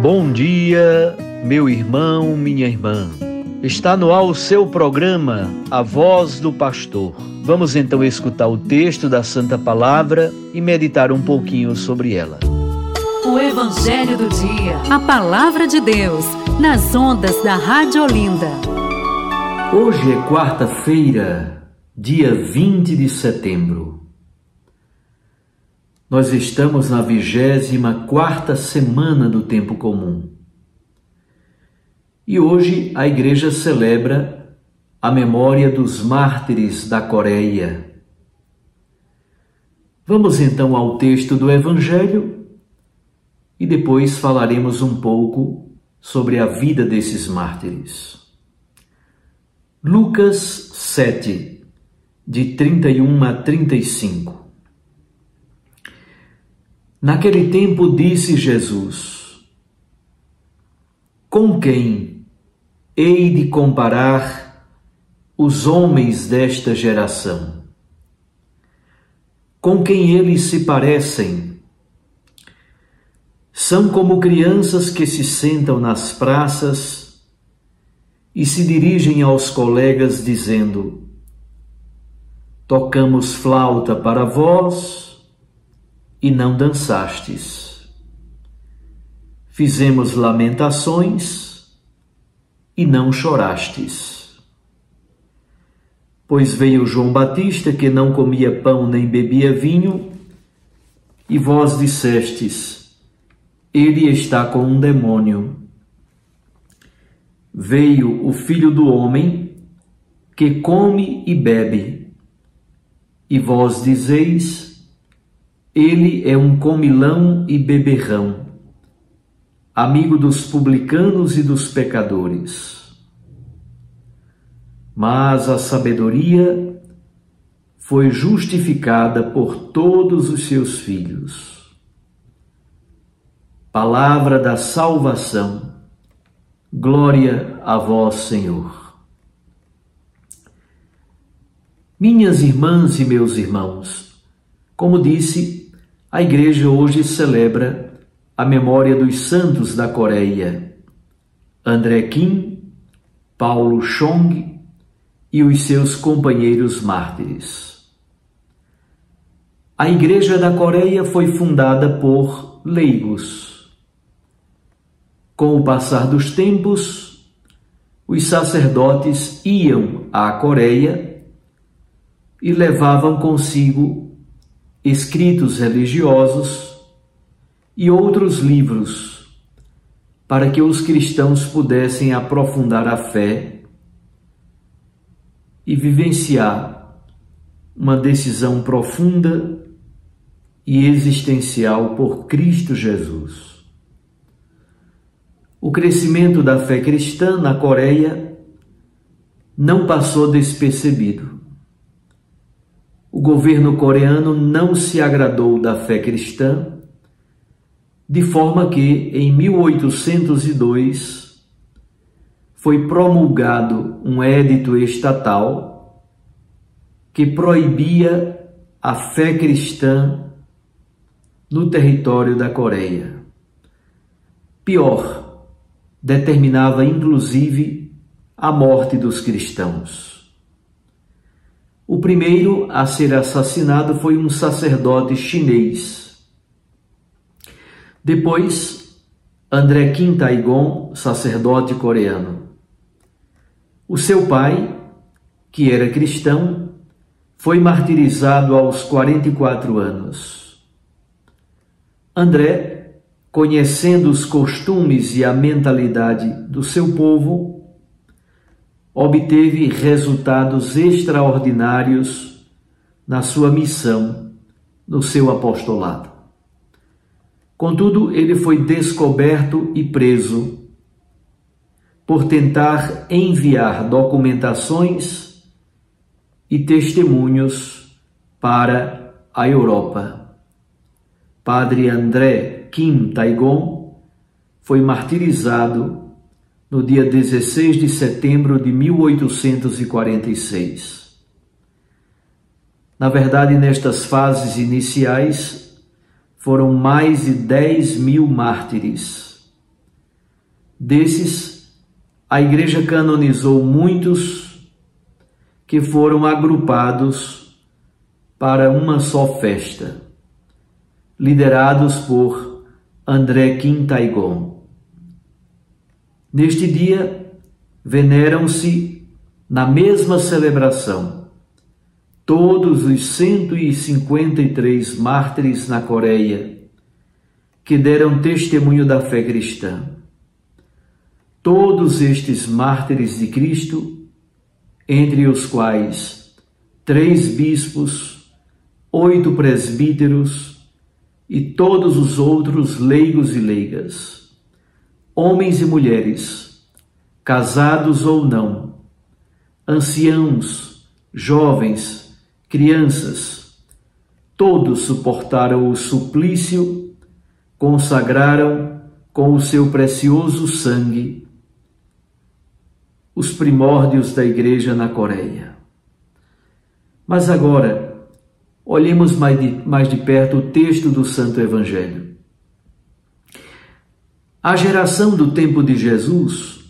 Bom dia, meu irmão, minha irmã. Está no ar o seu programa, A Voz do Pastor. Vamos então escutar o texto da Santa Palavra e meditar um pouquinho sobre ela. O Evangelho do Dia. A Palavra de Deus, nas ondas da Rádio Olinda. Hoje é quarta-feira, dia 20 de setembro. Nós estamos na vigésima quarta semana do tempo comum. E hoje a igreja celebra a memória dos mártires da Coreia. Vamos então ao texto do Evangelho e depois falaremos um pouco sobre a vida desses mártires. Lucas 7, de 31 a 35 Naquele tempo disse Jesus: Com quem hei de comparar os homens desta geração? Com quem eles se parecem? São como crianças que se sentam nas praças e se dirigem aos colegas dizendo: Tocamos flauta para vós e não dançastes. Fizemos lamentações e não chorastes. Pois veio João Batista que não comia pão nem bebia vinho, e vós dissestes: Ele está com um demônio. Veio o filho do homem que come e bebe, e vós dizeis: ele é um comilão e beberrão, amigo dos publicanos e dos pecadores. Mas a sabedoria foi justificada por todos os seus filhos. Palavra da salvação. Glória a vós, Senhor. Minhas irmãs e meus irmãos, como disse, a igreja hoje celebra a memória dos santos da Coreia, André Kim, Paulo Chong e os seus companheiros mártires. A Igreja da Coreia foi fundada por leigos. Com o passar dos tempos, os sacerdotes iam à Coreia e levavam consigo escritos religiosos e outros livros para que os cristãos pudessem aprofundar a fé e vivenciar uma decisão profunda e existencial por Cristo Jesus. O crescimento da fé cristã na Coreia não passou despercebido o governo coreano não se agradou da fé cristã, de forma que, em 1802, foi promulgado um édito estatal que proibia a fé cristã no território da Coreia. Pior, determinava inclusive a morte dos cristãos. O primeiro a ser assassinado foi um sacerdote chinês. Depois, André Kim Taigon, sacerdote coreano. O seu pai, que era cristão, foi martirizado aos 44 anos. André, conhecendo os costumes e a mentalidade do seu povo, obteve resultados extraordinários na sua missão, no seu apostolado. Contudo, ele foi descoberto e preso por tentar enviar documentações e testemunhos para a Europa. Padre André Kim Taigon foi martirizado no dia 16 de setembro de 1846. Na verdade, nestas fases iniciais, foram mais de 10 mil mártires. Desses, a Igreja canonizou muitos que foram agrupados para uma só festa, liderados por André Quintaigon. Neste dia, veneram-se, na mesma celebração, todos os 153 mártires na Coreia que deram testemunho da fé cristã. Todos estes mártires de Cristo, entre os quais três bispos, oito presbíteros e todos os outros leigos e leigas, homens e mulheres, casados ou não, anciãos, jovens, crianças, todos suportaram o suplício, consagraram com o seu precioso sangue os primórdios da igreja na Coreia. Mas agora, olhemos mais de, mais de perto o texto do Santo Evangelho. A geração do tempo de Jesus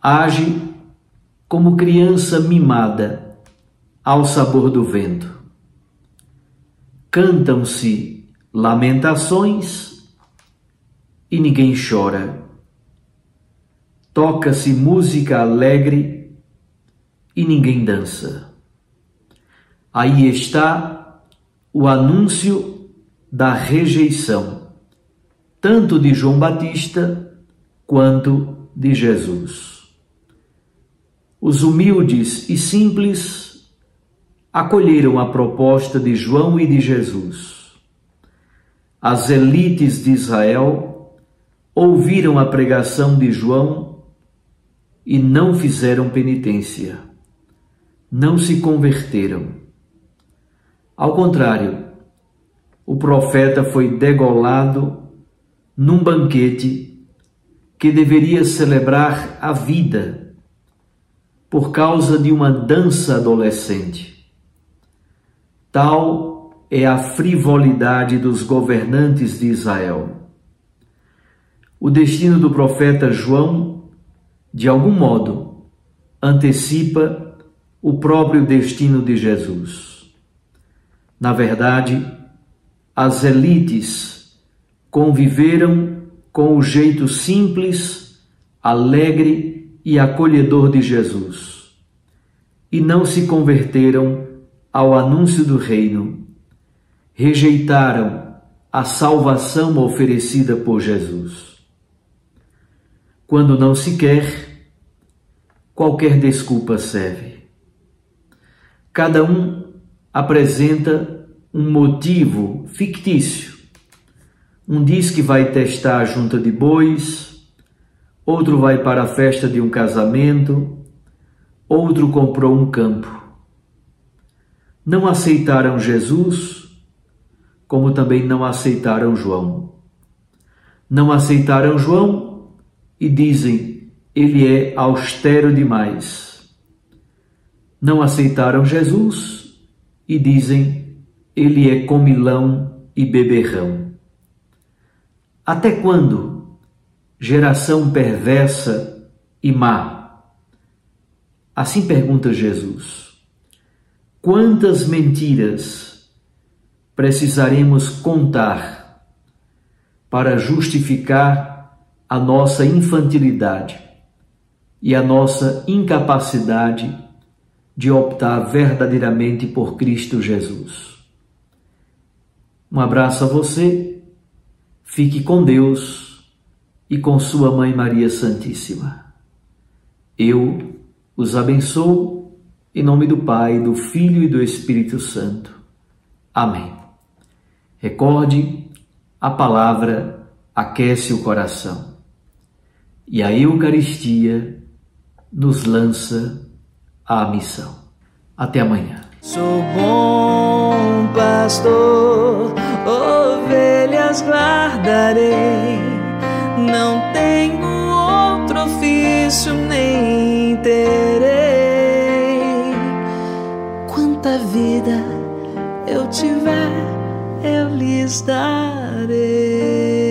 age como criança mimada ao sabor do vento. Cantam-se lamentações e ninguém chora toca-se música alegre e ninguém dança. Aí está o anúncio da rejeição, tanto de João Batista quanto de Jesus. Os humildes e simples acolheram a proposta de João e de Jesus. As elites de Israel ouviram a pregação de João e não fizeram penitência, não se converteram. Ao contrário, o profeta foi degolado num banquete que deveria celebrar a vida por causa de uma dança adolescente. Tal é a frivolidade dos governantes de Israel. O destino do profeta João de algum modo, antecipa o próprio destino de Jesus. Na verdade, as elites conviveram com o jeito simples, alegre e acolhedor de Jesus e não se converteram ao anúncio do reino, rejeitaram a salvação oferecida por Jesus. Quando não se quer, qualquer desculpa serve. Cada um apresenta um motivo fictício. Um diz que vai testar a junta de bois, outro vai para a festa de um casamento, outro comprou um campo. Não aceitaram Jesus, como também não aceitaram João. Não aceitaram João e dizem: ele é austero demais. Não aceitaram Jesus e dizem: ele é comilão e beberrão. Até quando, geração perversa e má? Assim pergunta Jesus: quantas mentiras precisaremos contar para justificar a nossa infantilidade e a nossa incapacidade de optar verdadeiramente por Cristo Jesus. Um abraço a você, fique com Deus e com Sua Mãe Maria Santíssima. Eu os abençoo em nome do Pai, do Filho e do Espírito Santo. Amém. Recorde a palavra aquece o coração e a Eucaristia nos lança à missão. Até amanhã. Sou bom pastor, ovelhas guardarei, não tenho outro ofício nem terei. Quanta vida eu tiver, eu lhes darei.